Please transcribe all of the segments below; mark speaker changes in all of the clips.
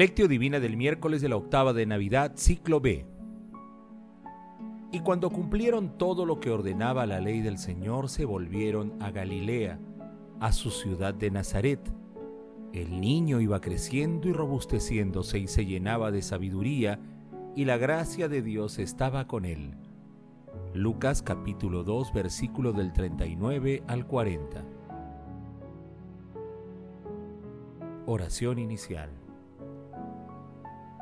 Speaker 1: Lectio Divina del miércoles de la octava de Navidad, ciclo B. Y cuando cumplieron todo lo que ordenaba la ley del Señor, se volvieron a Galilea, a su ciudad de Nazaret. El niño iba creciendo y robusteciéndose y se llenaba de sabiduría, y la gracia de Dios estaba con él. Lucas capítulo 2 versículo del 39 al 40. Oración inicial.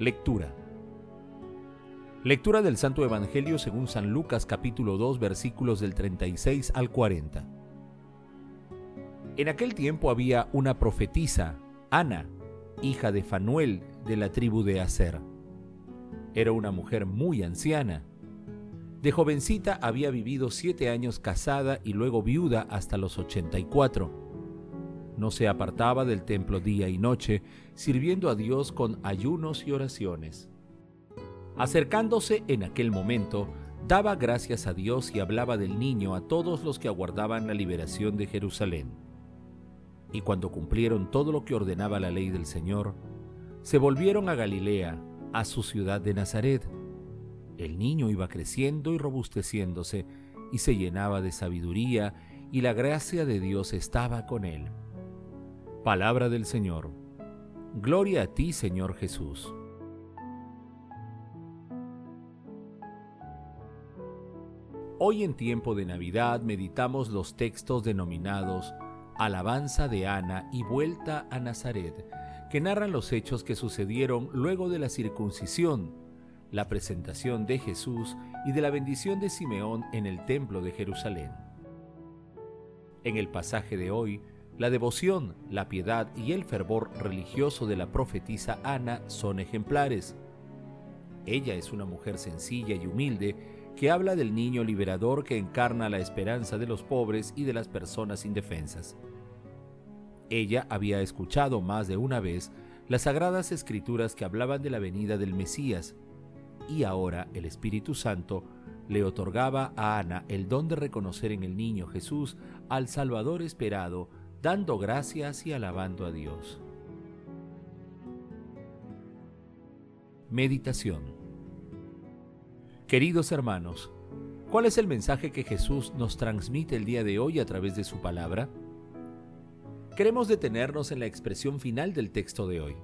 Speaker 1: Lectura. Lectura del Santo Evangelio según San Lucas capítulo 2 versículos del 36 al 40. En aquel tiempo había una profetisa, Ana, hija de Fanuel de la tribu de Aser. Era una mujer muy anciana. De jovencita había vivido siete años casada y luego viuda hasta los 84 no se apartaba del templo día y noche, sirviendo a Dios con ayunos y oraciones. Acercándose en aquel momento, daba gracias a Dios y hablaba del niño a todos los que aguardaban la liberación de Jerusalén. Y cuando cumplieron todo lo que ordenaba la ley del Señor, se volvieron a Galilea, a su ciudad de Nazaret. El niño iba creciendo y robusteciéndose, y se llenaba de sabiduría, y la gracia de Dios estaba con él. Palabra del Señor. Gloria a ti, Señor Jesús. Hoy en tiempo de Navidad meditamos los textos denominados Alabanza de Ana y Vuelta a Nazaret, que narran los hechos que sucedieron luego de la circuncisión, la presentación de Jesús y de la bendición de Simeón en el templo de Jerusalén. En el pasaje de hoy, la devoción, la piedad y el fervor religioso de la profetisa Ana son ejemplares. Ella es una mujer sencilla y humilde que habla del niño liberador que encarna la esperanza de los pobres y de las personas indefensas. Ella había escuchado más de una vez las sagradas escrituras que hablaban de la venida del Mesías, y ahora el Espíritu Santo le otorgaba a Ana el don de reconocer en el niño Jesús al Salvador esperado dando gracias y alabando a Dios. Meditación Queridos hermanos, ¿cuál es el mensaje que Jesús nos transmite el día de hoy a través de su palabra? Queremos detenernos en la expresión final del texto de hoy.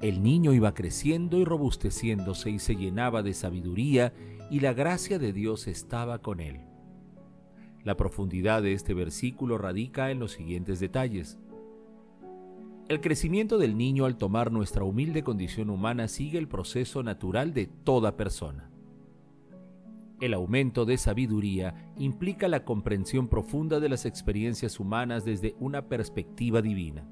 Speaker 1: El niño iba creciendo y robusteciéndose y se llenaba de sabiduría y la gracia de Dios estaba con él. La profundidad de este versículo radica en los siguientes detalles. El crecimiento del niño al tomar nuestra humilde condición humana sigue el proceso natural de toda persona. El aumento de sabiduría implica la comprensión profunda de las experiencias humanas desde una perspectiva divina.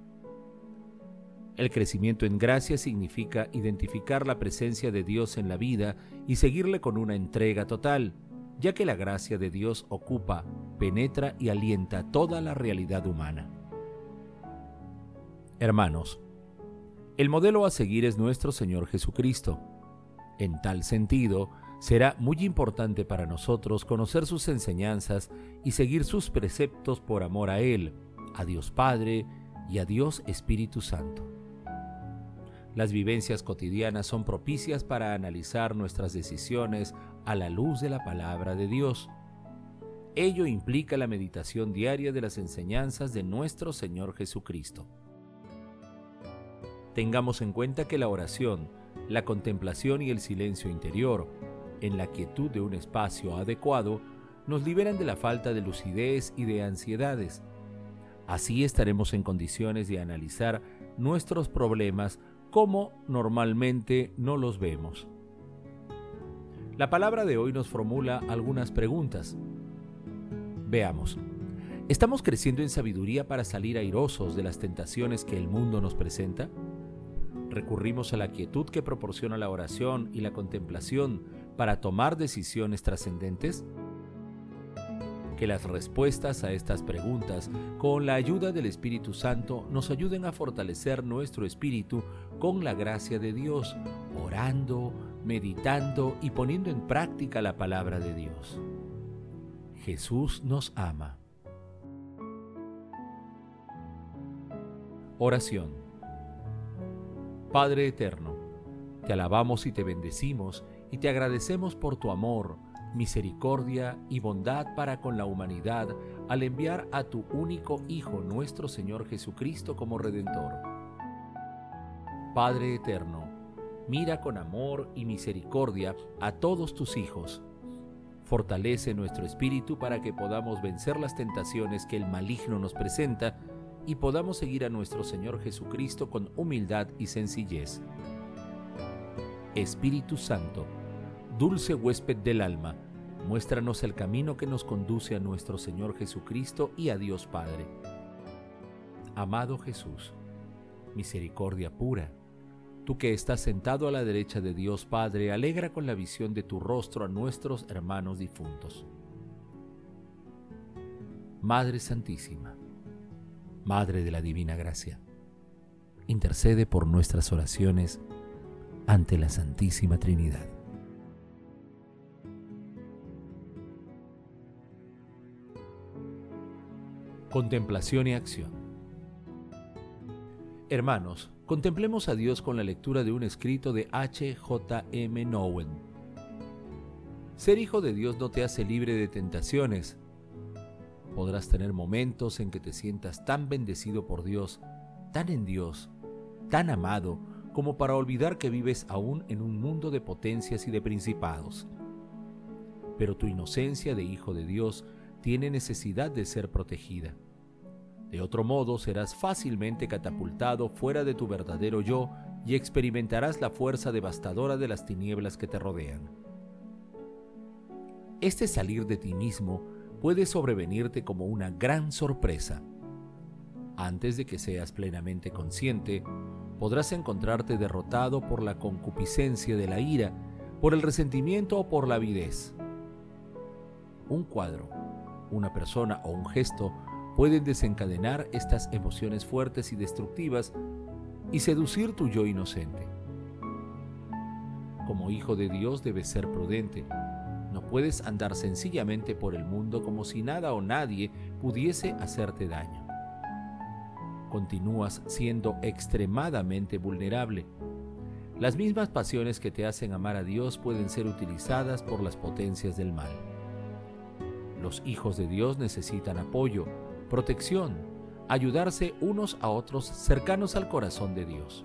Speaker 1: El crecimiento en gracia significa identificar la presencia de Dios en la vida y seguirle con una entrega total, ya que la gracia de Dios ocupa, penetra y alienta toda la realidad humana. Hermanos, el modelo a seguir es nuestro Señor Jesucristo. En tal sentido, será muy importante para nosotros conocer sus enseñanzas y seguir sus preceptos por amor a Él, a Dios Padre y a Dios Espíritu Santo. Las vivencias cotidianas son propicias para analizar nuestras decisiones a la luz de la palabra de Dios. Ello implica la meditación diaria de las enseñanzas de nuestro Señor Jesucristo. Tengamos en cuenta que la oración, la contemplación y el silencio interior, en la quietud de un espacio adecuado, nos liberan de la falta de lucidez y de ansiedades. Así estaremos en condiciones de analizar nuestros problemas como normalmente no los vemos. La palabra de hoy nos formula algunas preguntas. Veamos, ¿Estamos creciendo en sabiduría para salir airosos de las tentaciones que el mundo nos presenta? ¿Recurrimos a la quietud que proporciona la oración y la contemplación para tomar decisiones trascendentes? Que las respuestas a estas preguntas, con la ayuda del Espíritu Santo, nos ayuden a fortalecer nuestro espíritu con la gracia de Dios, orando, meditando y poniendo en práctica la palabra de Dios. Jesús nos ama. Oración. Padre Eterno, te alabamos y te bendecimos y te agradecemos por tu amor, misericordia y bondad para con la humanidad al enviar a tu único Hijo nuestro Señor Jesucristo como Redentor. Padre Eterno, mira con amor y misericordia a todos tus hijos. Fortalece nuestro espíritu para que podamos vencer las tentaciones que el maligno nos presenta y podamos seguir a nuestro Señor Jesucristo con humildad y sencillez. Espíritu Santo, dulce huésped del alma, muéstranos el camino que nos conduce a nuestro Señor Jesucristo y a Dios Padre. Amado Jesús, misericordia pura, tú que estás sentado a la derecha de Dios Padre, alegra con la visión de tu rostro a nuestros hermanos difuntos. Madre Santísima, Madre de la Divina Gracia, intercede por nuestras oraciones ante la Santísima Trinidad. Contemplación y acción. Hermanos, contemplemos a Dios con la lectura de un escrito de H. J. M. Nowen. Ser hijo de Dios no te hace libre de tentaciones, podrás tener momentos en que te sientas tan bendecido por Dios, tan en Dios, tan amado, como para olvidar que vives aún en un mundo de potencias y de principados. Pero tu inocencia de hijo de Dios tiene necesidad de ser protegida. De otro modo serás fácilmente catapultado fuera de tu verdadero yo y experimentarás la fuerza devastadora de las tinieblas que te rodean. Este salir de ti mismo puede sobrevenirte como una gran sorpresa. Antes de que seas plenamente consciente, podrás encontrarte derrotado por la concupiscencia de la ira, por el resentimiento o por la avidez. Un cuadro, una persona o un gesto pueden desencadenar estas emociones fuertes y destructivas y seducir tu yo inocente. Como hijo de Dios debes ser prudente, no puedes andar sencillamente por el mundo como si nada o nadie pudiese hacerte daño. Continúas siendo extremadamente vulnerable. Las mismas pasiones que te hacen amar a Dios pueden ser utilizadas por las potencias del mal. Los hijos de Dios necesitan apoyo, protección, ayudarse unos a otros cercanos al corazón de Dios.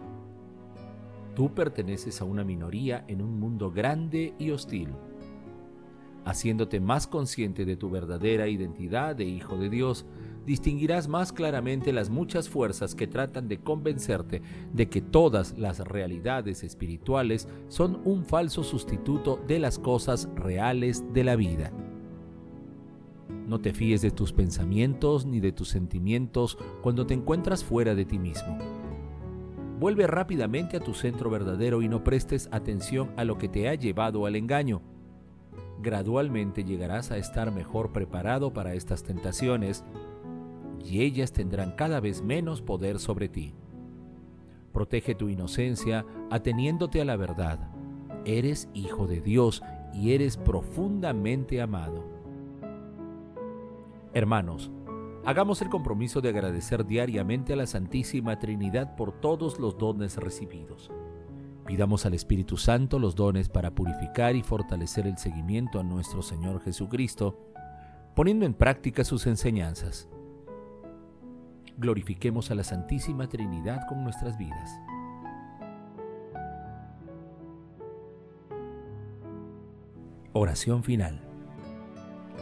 Speaker 1: Tú perteneces a una minoría en un mundo grande y hostil Haciéndote más consciente de tu verdadera identidad de hijo de Dios, distinguirás más claramente las muchas fuerzas que tratan de convencerte de que todas las realidades espirituales son un falso sustituto de las cosas reales de la vida. No te fíes de tus pensamientos ni de tus sentimientos cuando te encuentras fuera de ti mismo. Vuelve rápidamente a tu centro verdadero y no prestes atención a lo que te ha llevado al engaño gradualmente llegarás a estar mejor preparado para estas tentaciones y ellas tendrán cada vez menos poder sobre ti. Protege tu inocencia ateniéndote a la verdad. Eres hijo de Dios y eres profundamente amado. Hermanos, hagamos el compromiso de agradecer diariamente a la Santísima Trinidad por todos los dones recibidos. Pidamos al Espíritu Santo los dones para purificar y fortalecer el seguimiento a nuestro Señor Jesucristo, poniendo en práctica sus enseñanzas. Glorifiquemos a la Santísima Trinidad con nuestras vidas. Oración final.